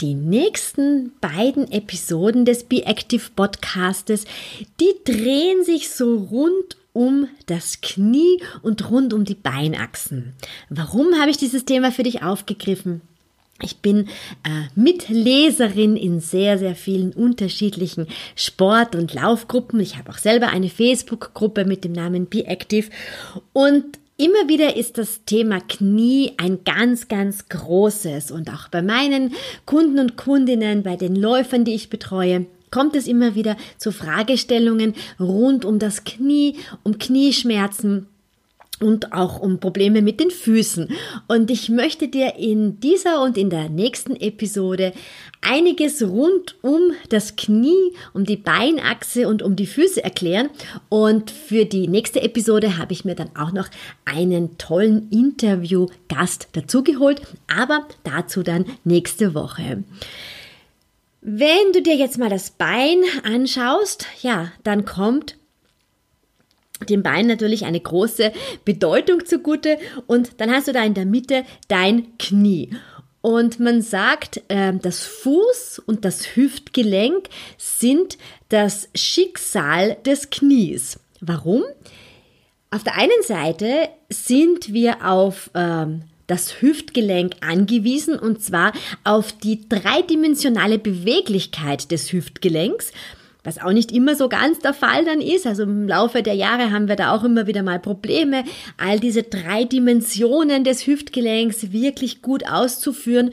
Die nächsten beiden Episoden des Be Active Podcastes, die drehen sich so rund um das Knie und rund um die Beinachsen. Warum habe ich dieses Thema für dich aufgegriffen? Ich bin äh, Mitleserin in sehr, sehr vielen unterschiedlichen Sport- und Laufgruppen. Ich habe auch selber eine Facebook-Gruppe mit dem Namen Be Active. Und Immer wieder ist das Thema Knie ein ganz, ganz großes. Und auch bei meinen Kunden und Kundinnen, bei den Läufern, die ich betreue, kommt es immer wieder zu Fragestellungen rund um das Knie, um Knieschmerzen, und auch um Probleme mit den Füßen. Und ich möchte dir in dieser und in der nächsten Episode einiges rund um das Knie, um die Beinachse und um die Füße erklären. Und für die nächste Episode habe ich mir dann auch noch einen tollen Interviewgast dazugeholt, aber dazu dann nächste Woche. Wenn du dir jetzt mal das Bein anschaust, ja, dann kommt dem Bein natürlich eine große Bedeutung zugute und dann hast du da in der Mitte dein Knie. Und man sagt, äh, das Fuß und das Hüftgelenk sind das Schicksal des Knies. Warum? Auf der einen Seite sind wir auf ähm, das Hüftgelenk angewiesen und zwar auf die dreidimensionale Beweglichkeit des Hüftgelenks was auch nicht immer so ganz der Fall dann ist. Also im Laufe der Jahre haben wir da auch immer wieder mal Probleme, all diese drei Dimensionen des Hüftgelenks wirklich gut auszuführen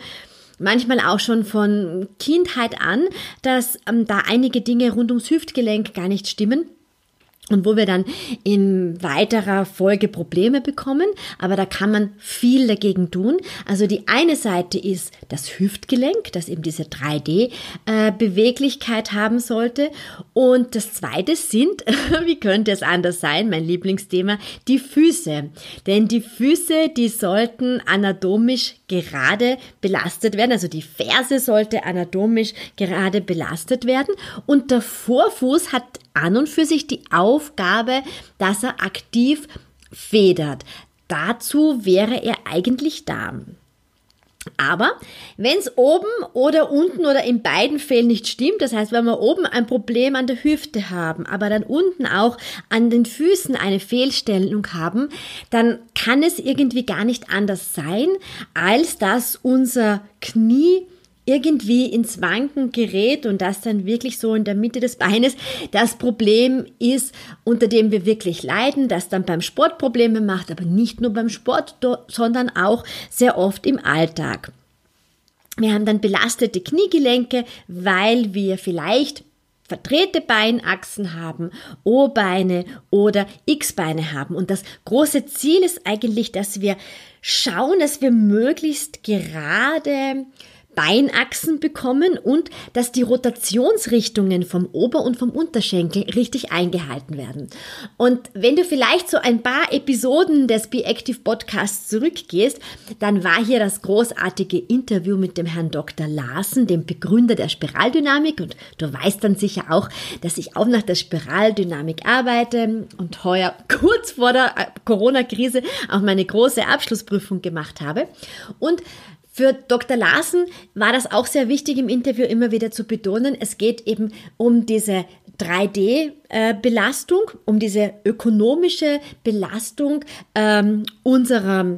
manchmal auch schon von Kindheit an, dass ähm, da einige Dinge rund ums Hüftgelenk gar nicht stimmen und wo wir dann in weiterer Folge Probleme bekommen, aber da kann man viel dagegen tun. Also die eine Seite ist das Hüftgelenk, das eben diese 3D-Beweglichkeit äh, haben sollte. Und das zweite sind, wie könnte es anders sein, mein Lieblingsthema, die Füße. Denn die Füße, die sollten anatomisch gerade belastet werden. Also die Ferse sollte anatomisch gerade belastet werden. Und der Vorfuß hat an und für sich die Aufgabe, dass er aktiv federt. Dazu wäre er eigentlich da. Aber wenn es oben oder unten oder in beiden Fällen nicht stimmt, das heißt, wenn wir oben ein Problem an der Hüfte haben, aber dann unten auch an den Füßen eine Fehlstellung haben, dann kann es irgendwie gar nicht anders sein, als dass unser Knie irgendwie ins Wanken gerät und das dann wirklich so in der Mitte des Beines das Problem ist, unter dem wir wirklich leiden, das dann beim Sport Probleme macht, aber nicht nur beim Sport, sondern auch sehr oft im Alltag. Wir haben dann belastete Kniegelenke, weil wir vielleicht verdrehte Beinachsen haben, O-Beine oder X-Beine haben. Und das große Ziel ist eigentlich, dass wir schauen, dass wir möglichst gerade Beinachsen bekommen und dass die Rotationsrichtungen vom Ober- und vom Unterschenkel richtig eingehalten werden. Und wenn du vielleicht so ein paar Episoden des Be Active Podcasts zurückgehst, dann war hier das großartige Interview mit dem Herrn Dr. Larsen, dem Begründer der Spiraldynamik. Und du weißt dann sicher auch, dass ich auch nach der Spiraldynamik arbeite und heuer kurz vor der Corona-Krise auch meine große Abschlussprüfung gemacht habe. Und für Dr. Larsen war das auch sehr wichtig im Interview immer wieder zu betonen. Es geht eben um diese 3D-Belastung, äh, um diese ökonomische Belastung ähm, unserer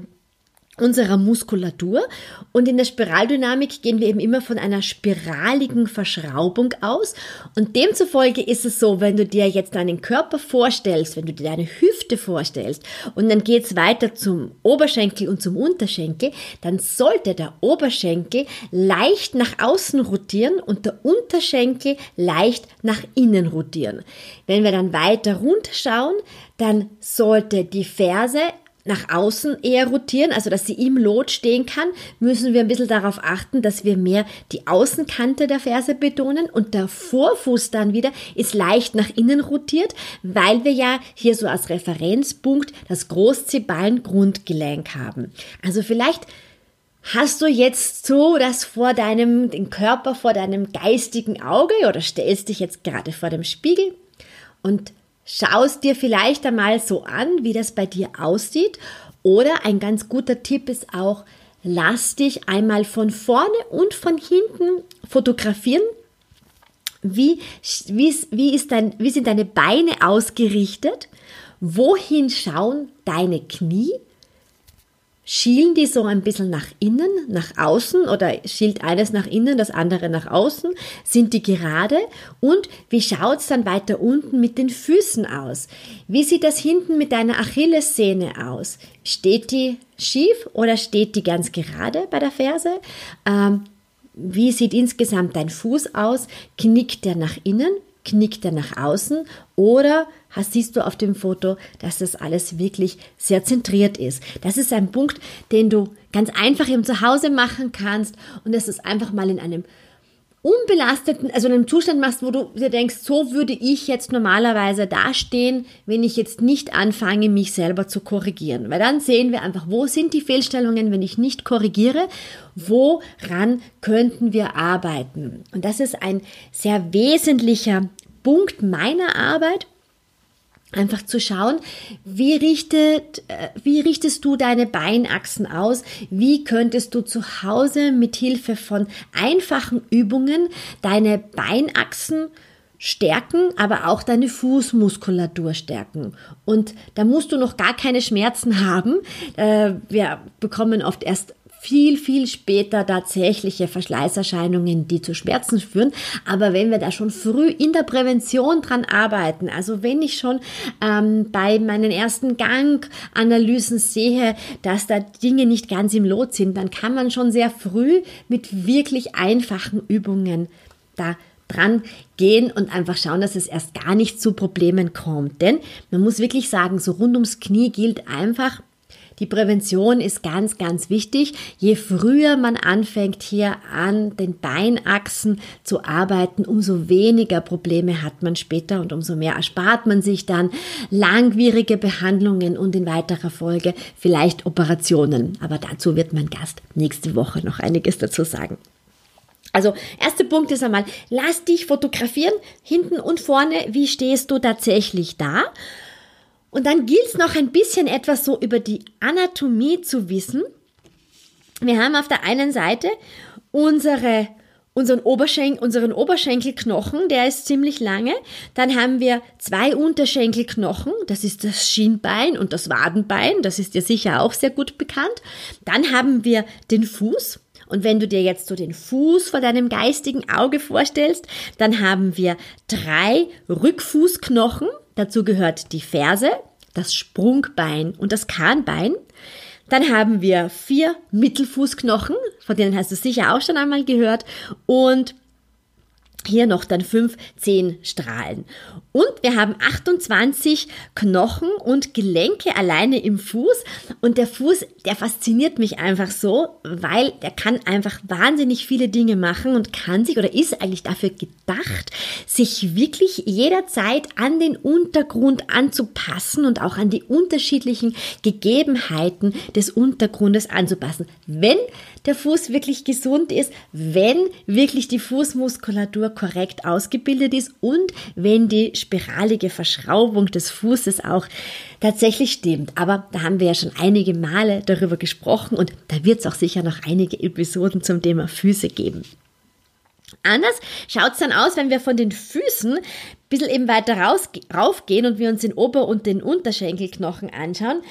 unserer Muskulatur. Und in der Spiraldynamik gehen wir eben immer von einer spiraligen Verschraubung aus. Und demzufolge ist es so, wenn du dir jetzt deinen Körper vorstellst, wenn du dir deine Hüfte vorstellst und dann geht's weiter zum Oberschenkel und zum Unterschenkel, dann sollte der Oberschenkel leicht nach außen rotieren und der Unterschenkel leicht nach innen rotieren. Wenn wir dann weiter runterschauen, dann sollte die Ferse nach außen eher rotieren, also dass sie im Lot stehen kann, müssen wir ein bisschen darauf achten, dass wir mehr die Außenkante der Ferse betonen und der Vorfuß dann wieder ist leicht nach innen rotiert, weil wir ja hier so als Referenzpunkt das Großzehballen-Grundgelenk haben. Also vielleicht Hast du jetzt so das vor deinem, den Körper vor deinem geistigen Auge oder stellst dich jetzt gerade vor dem Spiegel und schaust dir vielleicht einmal so an, wie das bei dir aussieht. Oder ein ganz guter Tipp ist auch, lass dich einmal von vorne und von hinten fotografieren. Wie, wie, wie, ist dein, wie sind deine Beine ausgerichtet? Wohin schauen deine Knie? Schielen die so ein bisschen nach innen, nach außen oder schielt eines nach innen, das andere nach außen? Sind die gerade? Und wie schaut's dann weiter unten mit den Füßen aus? Wie sieht das hinten mit deiner Achillessehne aus? Steht die schief oder steht die ganz gerade bei der Ferse? Ähm, wie sieht insgesamt dein Fuß aus? Knickt der nach innen? Knickt er nach außen oder siehst du auf dem Foto, dass das alles wirklich sehr zentriert ist. Das ist ein Punkt, den du ganz einfach im Zuhause machen kannst und das ist einfach mal in einem unbelasteten, also in einem Zustand machst, wo du dir denkst, so würde ich jetzt normalerweise dastehen, wenn ich jetzt nicht anfange, mich selber zu korrigieren. Weil dann sehen wir einfach, wo sind die Fehlstellungen, wenn ich nicht korrigiere, woran könnten wir arbeiten. Und das ist ein sehr wesentlicher Punkt meiner Arbeit, Einfach zu schauen, wie, richtet, äh, wie richtest du deine Beinachsen aus? Wie könntest du zu Hause mit Hilfe von einfachen Übungen deine Beinachsen stärken, aber auch deine Fußmuskulatur stärken. Und da musst du noch gar keine Schmerzen haben. Äh, wir bekommen oft erst viel, viel später tatsächliche Verschleißerscheinungen, die zu Schmerzen führen. Aber wenn wir da schon früh in der Prävention dran arbeiten, also wenn ich schon ähm, bei meinen ersten Ganganalysen sehe, dass da Dinge nicht ganz im Lot sind, dann kann man schon sehr früh mit wirklich einfachen Übungen da dran gehen und einfach schauen, dass es erst gar nicht zu Problemen kommt. Denn man muss wirklich sagen, so rund ums Knie gilt einfach, die Prävention ist ganz, ganz wichtig. Je früher man anfängt, hier an den Beinachsen zu arbeiten, umso weniger Probleme hat man später und umso mehr erspart man sich dann langwierige Behandlungen und in weiterer Folge vielleicht Operationen. Aber dazu wird mein Gast nächste Woche noch einiges dazu sagen. Also, erster Punkt ist einmal, lass dich fotografieren, hinten und vorne, wie stehst du tatsächlich da? Und dann gilt es noch ein bisschen etwas so über die Anatomie zu wissen. Wir haben auf der einen Seite unsere, unseren, Oberschenkel, unseren Oberschenkelknochen, der ist ziemlich lange. Dann haben wir zwei Unterschenkelknochen, das ist das Schienbein und das Wadenbein, das ist dir sicher auch sehr gut bekannt. Dann haben wir den Fuß. Und wenn du dir jetzt so den Fuß vor deinem geistigen Auge vorstellst, dann haben wir drei Rückfußknochen. Dazu gehört die Ferse, das Sprungbein und das Kahnbein. Dann haben wir vier Mittelfußknochen, von denen hast du sicher auch schon einmal gehört, und hier noch dann fünf Zehenstrahlen. Und wir haben 28 Knochen und Gelenke alleine im Fuß. Und der Fuß, der fasziniert mich einfach so, weil der kann einfach wahnsinnig viele Dinge machen und kann sich oder ist eigentlich dafür gedacht, sich wirklich jederzeit an den Untergrund anzupassen und auch an die unterschiedlichen Gegebenheiten des Untergrundes anzupassen. Wenn der Fuß wirklich gesund ist, wenn wirklich die Fußmuskulatur korrekt ausgebildet ist und wenn die spiralige Verschraubung des Fußes auch tatsächlich stimmt. Aber da haben wir ja schon einige Male darüber gesprochen und da wird es auch sicher noch einige Episoden zum Thema Füße geben. Anders schaut es dann aus, wenn wir von den Füßen ein bisschen eben weiter raus, raufgehen und wir uns den Ober- und den Unterschenkelknochen anschauen.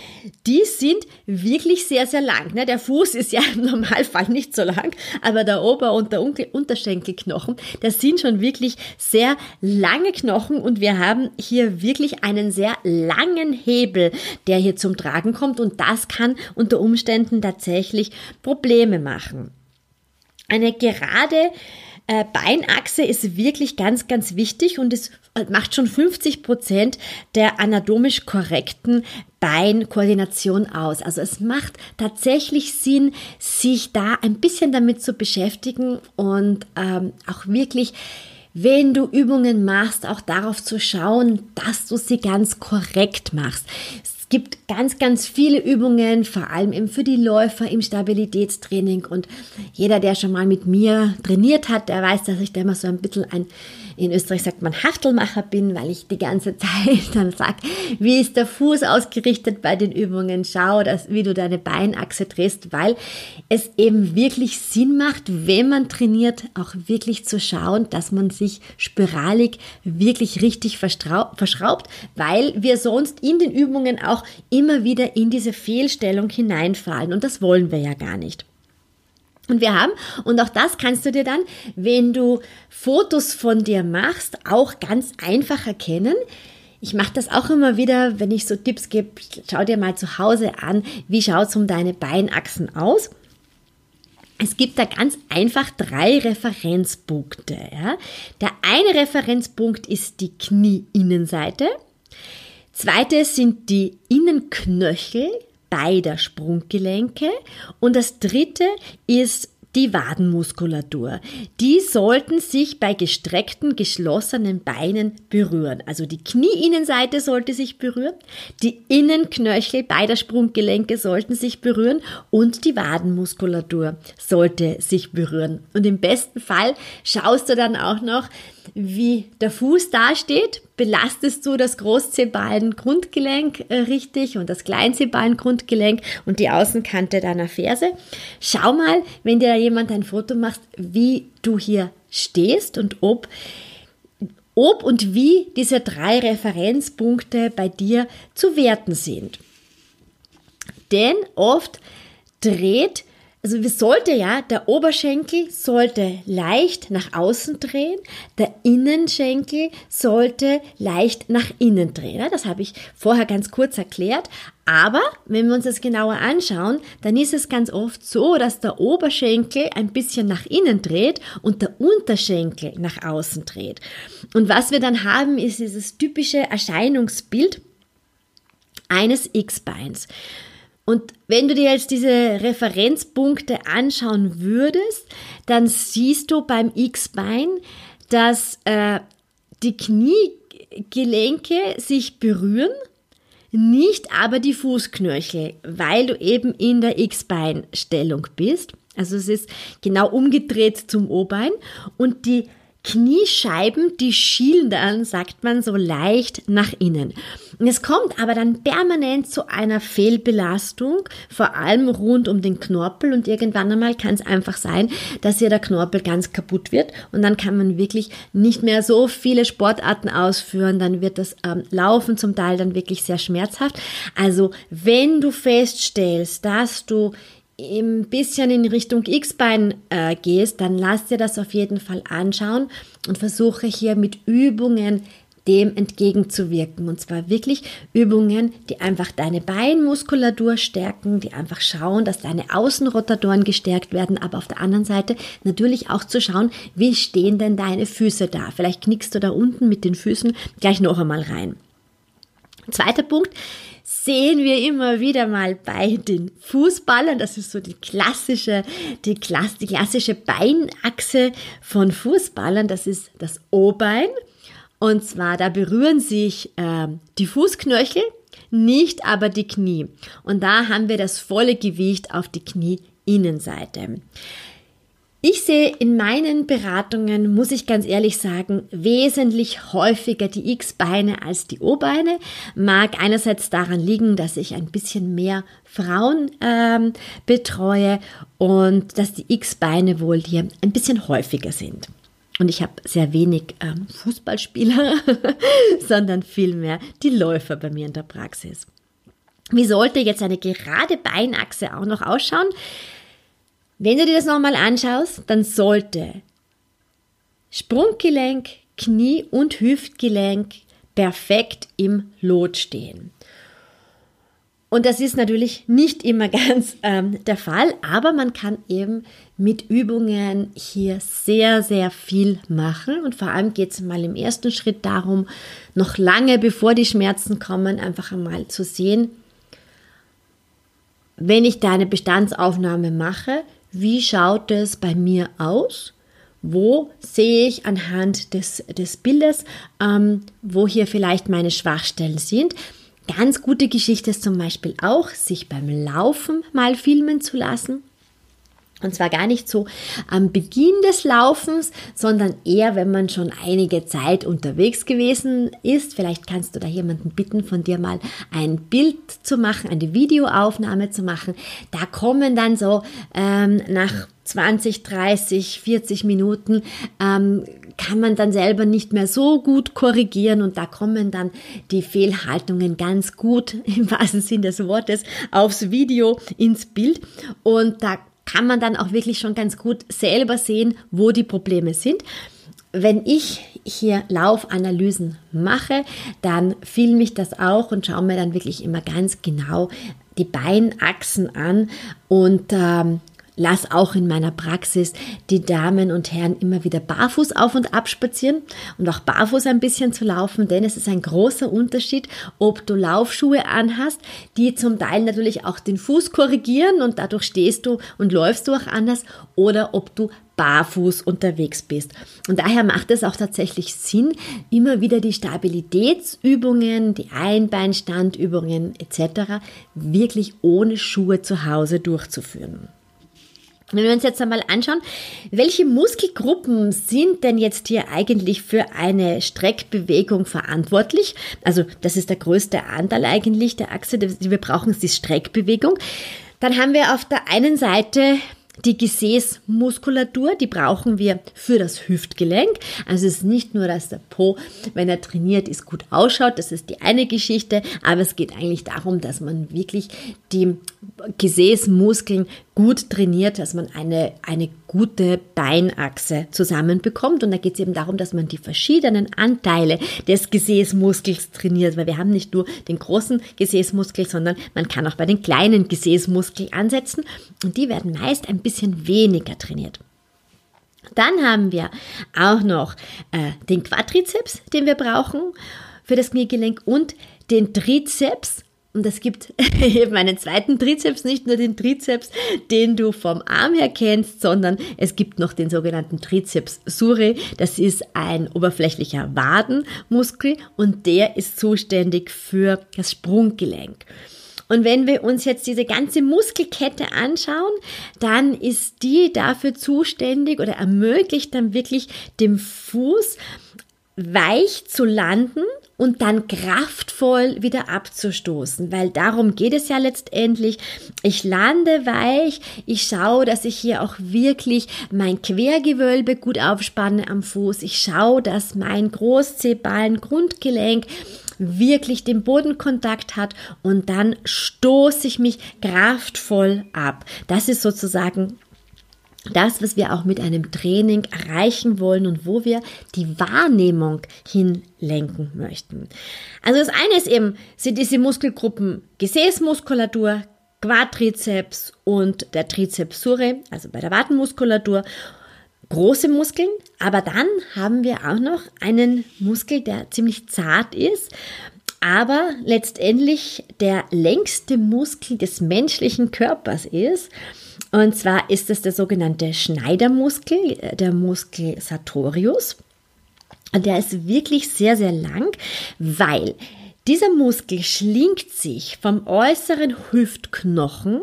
Die sind wirklich sehr, sehr lang. Ne? Der Fuß ist ja im Normalfall nicht so lang, aber der Ober- und der Unterschenkelknochen, das sind schon wirklich sehr lange Knochen und wir haben hier wirklich einen sehr langen Hebel, der hier zum Tragen kommt und das kann unter Umständen tatsächlich Probleme machen. Eine gerade äh, Beinachse ist wirklich ganz, ganz wichtig und es macht schon 50 Prozent der anatomisch korrekten Beinkoordination aus. Also es macht tatsächlich Sinn, sich da ein bisschen damit zu beschäftigen und ähm, auch wirklich wenn du Übungen machst, auch darauf zu schauen, dass du sie ganz korrekt machst. Gibt ganz, ganz viele Übungen, vor allem eben für die Läufer im Stabilitätstraining. Und jeder, der schon mal mit mir trainiert hat, der weiß, dass ich da immer so ein bisschen ein in Österreich sagt man Hachtelmacher bin, weil ich die ganze Zeit dann sage, wie ist der Fuß ausgerichtet bei den Übungen, schau, dass, wie du deine Beinachse drehst, weil es eben wirklich Sinn macht, wenn man trainiert, auch wirklich zu schauen, dass man sich spiralig wirklich richtig verschraubt, weil wir sonst in den Übungen auch immer wieder in diese Fehlstellung hineinfallen und das wollen wir ja gar nicht. Und wir haben, und auch das kannst du dir dann, wenn du Fotos von dir machst, auch ganz einfach erkennen. Ich mache das auch immer wieder, wenn ich so Tipps gebe, schau dir mal zu Hause an, wie schaut es um deine Beinachsen aus. Es gibt da ganz einfach drei Referenzpunkte. Ja. Der eine Referenzpunkt ist die Knieinnenseite. Zweite sind die Innenknöchel, beider Sprunggelenke. Und das dritte ist die Wadenmuskulatur. Die sollten sich bei gestreckten, geschlossenen Beinen berühren. Also die Knieinnenseite sollte sich berühren, die Innenknöchel beider Sprunggelenke sollten sich berühren und die Wadenmuskulatur sollte sich berühren. Und im besten Fall schaust du dann auch noch, wie der Fuß dasteht, belastest du das Großzehballen-Grundgelenk äh, richtig und das Kleinzehballen-Grundgelenk und die Außenkante deiner Ferse. Schau mal, wenn dir jemand ein Foto macht, wie du hier stehst und ob ob und wie diese drei Referenzpunkte bei dir zu werten sind. Denn oft dreht also wir sollte ja, der Oberschenkel sollte leicht nach außen drehen, der Innenschenkel sollte leicht nach innen drehen. Das habe ich vorher ganz kurz erklärt. Aber wenn wir uns das genauer anschauen, dann ist es ganz oft so, dass der Oberschenkel ein bisschen nach innen dreht und der Unterschenkel nach außen dreht. Und was wir dann haben, ist dieses typische Erscheinungsbild eines X-Beins. Und wenn du dir jetzt diese Referenzpunkte anschauen würdest, dann siehst du beim X-Bein, dass äh, die Kniegelenke sich berühren, nicht aber die Fußknöchel, weil du eben in der X-Bein-Stellung bist. Also es ist genau umgedreht zum O-Bein und die Kniescheiben, die schielen dann, sagt man, so leicht nach innen. Es kommt aber dann permanent zu einer Fehlbelastung, vor allem rund um den Knorpel und irgendwann einmal kann es einfach sein, dass hier der Knorpel ganz kaputt wird und dann kann man wirklich nicht mehr so viele Sportarten ausführen, dann wird das ähm, Laufen zum Teil dann wirklich sehr schmerzhaft. Also wenn du feststellst, dass du ein bisschen in Richtung X-Bein äh, gehst, dann lass dir das auf jeden Fall anschauen und versuche hier mit Übungen dem entgegenzuwirken. Und zwar wirklich Übungen, die einfach deine Beinmuskulatur stärken, die einfach schauen, dass deine Außenrotatoren gestärkt werden, aber auf der anderen Seite natürlich auch zu schauen, wie stehen denn deine Füße da. Vielleicht knickst du da unten mit den Füßen gleich noch einmal rein. Zweiter Punkt, sehen wir immer wieder mal bei den Fußballern. Das ist so die klassische, die, Klasse, die klassische Beinachse von Fußballern. Das ist das O-Bein. Und zwar, da berühren sich äh, die Fußknöchel, nicht aber die Knie. Und da haben wir das volle Gewicht auf die Knieinnenseite. Ich sehe in meinen Beratungen, muss ich ganz ehrlich sagen, wesentlich häufiger die X-Beine als die O-Beine. Mag einerseits daran liegen, dass ich ein bisschen mehr Frauen ähm, betreue und dass die X-Beine wohl hier ein bisschen häufiger sind. Und ich habe sehr wenig ähm, Fußballspieler, sondern vielmehr die Läufer bei mir in der Praxis. Wie sollte jetzt eine gerade Beinachse auch noch ausschauen? Wenn du dir das nochmal anschaust, dann sollte Sprunggelenk, Knie und Hüftgelenk perfekt im Lot stehen. Und das ist natürlich nicht immer ganz ähm, der Fall, aber man kann eben mit Übungen hier sehr, sehr viel machen. Und vor allem geht es mal im ersten Schritt darum, noch lange bevor die Schmerzen kommen, einfach einmal zu sehen, wenn ich da eine Bestandsaufnahme mache, wie schaut es bei mir aus? Wo sehe ich anhand des, des Bildes, ähm, wo hier vielleicht meine Schwachstellen sind? Ganz gute Geschichte ist zum Beispiel auch, sich beim Laufen mal filmen zu lassen. Und zwar gar nicht so am Beginn des Laufens, sondern eher, wenn man schon einige Zeit unterwegs gewesen ist. Vielleicht kannst du da jemanden bitten, von dir mal ein Bild zu machen, eine Videoaufnahme zu machen. Da kommen dann so ähm, nach 20, 30, 40 Minuten ähm, kann man dann selber nicht mehr so gut korrigieren und da kommen dann die Fehlhaltungen ganz gut im wahrsten Sinn des Wortes aufs Video, ins Bild und da kann man dann auch wirklich schon ganz gut selber sehen, wo die Probleme sind. Wenn ich hier Laufanalysen mache, dann filme ich das auch und schaue mir dann wirklich immer ganz genau die Beinachsen an und ähm, lass auch in meiner Praxis die Damen und Herren immer wieder barfuß auf und ab spazieren und auch barfuß ein bisschen zu laufen, denn es ist ein großer Unterschied, ob du Laufschuhe anhast, die zum Teil natürlich auch den Fuß korrigieren und dadurch stehst du und läufst du auch anders oder ob du barfuß unterwegs bist. Und daher macht es auch tatsächlich Sinn, immer wieder die Stabilitätsübungen, die Einbeinstandübungen etc. wirklich ohne Schuhe zu Hause durchzuführen. Wenn wir uns jetzt einmal anschauen, welche Muskelgruppen sind denn jetzt hier eigentlich für eine Streckbewegung verantwortlich? Also das ist der größte Anteil eigentlich der Achse, die wir brauchen, ist die Streckbewegung. Dann haben wir auf der einen Seite die Gesäßmuskulatur, die brauchen wir für das Hüftgelenk. Also es ist nicht nur, dass der Po, wenn er trainiert ist, gut ausschaut. Das ist die eine Geschichte. Aber es geht eigentlich darum, dass man wirklich die Gesäßmuskeln gut trainiert, dass man eine, eine gute Beinachse zusammenbekommt. Und da geht es eben darum, dass man die verschiedenen Anteile des Gesäßmuskels trainiert, weil wir haben nicht nur den großen Gesäßmuskel, sondern man kann auch bei den kleinen Gesäßmuskeln ansetzen und die werden meist ein bisschen weniger trainiert. Dann haben wir auch noch äh, den Quadrizeps, den wir brauchen für das Kniegelenk und den Trizeps und es gibt eben einen zweiten Trizeps, nicht nur den Trizeps, den du vom Arm her kennst, sondern es gibt noch den sogenannten Trizeps surae. Das ist ein oberflächlicher Wadenmuskel und der ist zuständig für das Sprunggelenk. Und wenn wir uns jetzt diese ganze Muskelkette anschauen, dann ist die dafür zuständig oder ermöglicht dann wirklich dem Fuß weich zu landen und dann kraftvoll wieder abzustoßen, weil darum geht es ja letztendlich. Ich lande weich, ich schaue, dass ich hier auch wirklich mein Quergewölbe gut aufspanne am Fuß. Ich schaue, dass mein Großzehballen Grundgelenk wirklich den Bodenkontakt hat und dann stoße ich mich kraftvoll ab. Das ist sozusagen das, was wir auch mit einem Training erreichen wollen und wo wir die Wahrnehmung hinlenken möchten. Also das eine ist eben, sind diese Muskelgruppen Gesäßmuskulatur, Quadrizeps und der Trizeps surae, also bei der Wadenmuskulatur, große Muskeln, aber dann haben wir auch noch einen Muskel, der ziemlich zart ist, aber letztendlich der längste Muskel des menschlichen Körpers ist. Und zwar ist es der sogenannte Schneidermuskel, äh, der Muskel sartorius. Und der ist wirklich sehr, sehr lang, weil dieser Muskel schlingt sich vom äußeren Hüftknochen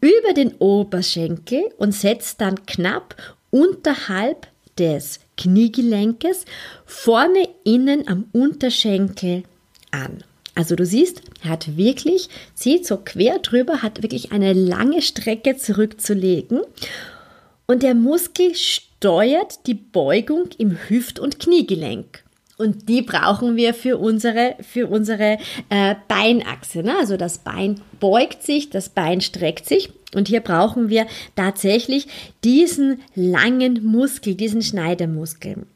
über den Oberschenkel und setzt dann knapp unterhalb des Kniegelenkes vorne innen am Unterschenkel an. Also du siehst, er hat wirklich, zieht so quer drüber, hat wirklich eine lange Strecke zurückzulegen. Und der Muskel steuert die Beugung im Hüft- und Kniegelenk. Und die brauchen wir für unsere, für unsere äh, Beinachse. Ne? Also das Bein beugt sich, das Bein streckt sich. Und hier brauchen wir tatsächlich diesen langen Muskel, diesen Schneidemuskel.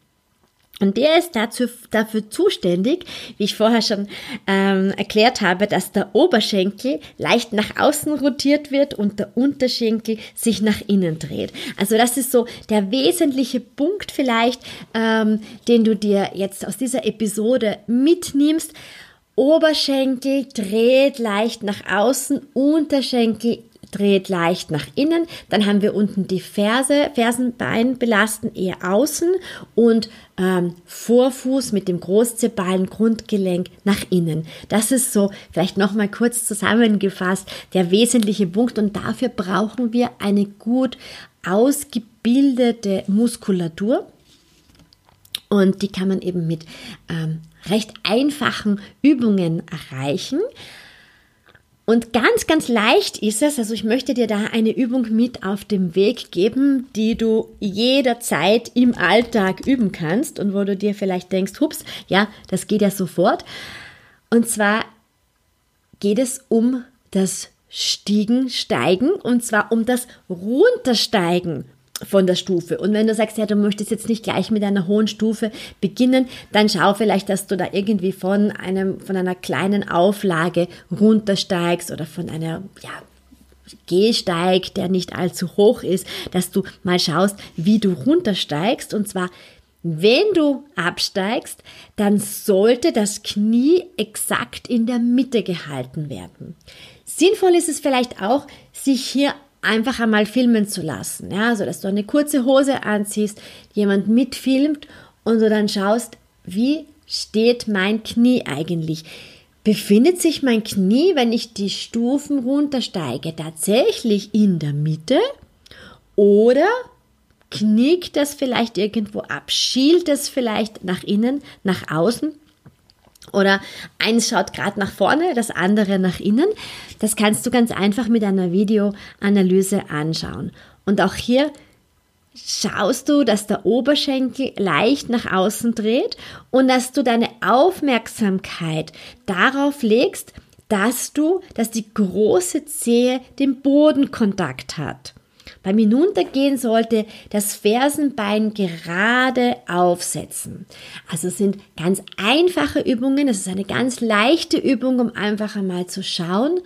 Und der ist dazu, dafür zuständig, wie ich vorher schon ähm, erklärt habe, dass der Oberschenkel leicht nach außen rotiert wird und der Unterschenkel sich nach innen dreht. Also das ist so der wesentliche Punkt vielleicht, ähm, den du dir jetzt aus dieser Episode mitnimmst. Oberschenkel dreht leicht nach außen, Unterschenkel dreht leicht nach innen. Dann haben wir unten die Ferse, Fersenbein belasten eher außen und ähm, Vorfuß mit dem Großzehballen Grundgelenk nach innen. Das ist so vielleicht noch mal kurz zusammengefasst der wesentliche Punkt und dafür brauchen wir eine gut ausgebildete Muskulatur. Und die kann man eben mit ähm, recht einfachen Übungen erreichen. Und ganz, ganz leicht ist es, also ich möchte dir da eine Übung mit auf dem Weg geben, die du jederzeit im Alltag üben kannst und wo du dir vielleicht denkst, hups, ja, das geht ja sofort. Und zwar geht es um das Stiegen, Steigen und zwar um das Runtersteigen von der Stufe. Und wenn du sagst, ja, du möchtest jetzt nicht gleich mit einer hohen Stufe beginnen, dann schau vielleicht, dass du da irgendwie von einem, von einer kleinen Auflage runtersteigst oder von einer, ja, Gehsteig, der nicht allzu hoch ist, dass du mal schaust, wie du runtersteigst und zwar wenn du absteigst, dann sollte das Knie exakt in der Mitte gehalten werden. Sinnvoll ist es vielleicht auch, sich hier einfach einmal filmen zu lassen. Ja, also dass du eine kurze Hose anziehst, jemand mitfilmt und du dann schaust, wie steht mein Knie eigentlich? Befindet sich mein Knie, wenn ich die Stufen runtersteige, tatsächlich in der Mitte oder knickt das vielleicht irgendwo ab, schielt es vielleicht nach innen, nach außen oder eins schaut gerade nach vorne, das andere nach innen. Das kannst du ganz einfach mit einer Videoanalyse anschauen. Und auch hier schaust du, dass der Oberschenkel leicht nach außen dreht und dass du deine Aufmerksamkeit darauf legst, dass du, dass die große Zehe den Bodenkontakt hat. Beim Hinuntergehen sollte das Fersenbein gerade aufsetzen. Also sind ganz einfache Übungen. Es ist eine ganz leichte Übung, um einfach einmal zu schauen,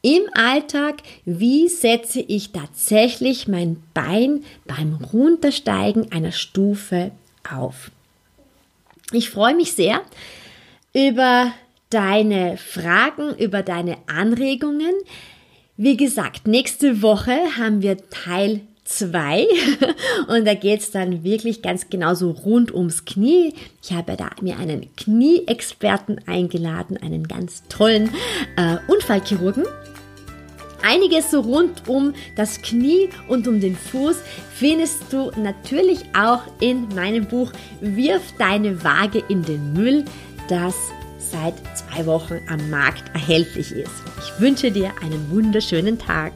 im Alltag, wie setze ich tatsächlich mein Bein beim Runtersteigen einer Stufe auf. Ich freue mich sehr über deine Fragen, über deine Anregungen. Wie gesagt, nächste Woche haben wir Teil 2 und da geht es dann wirklich ganz genauso rund ums Knie. Ich habe da mir einen Knieexperten eingeladen, einen ganz tollen äh, Unfallchirurgen. Einiges so rund um das Knie und um den Fuß findest du natürlich auch in meinem Buch Wirf deine Waage in den Müll, das seit zwei Wochen am Markt erhältlich ist. Ich wünsche dir einen wunderschönen Tag.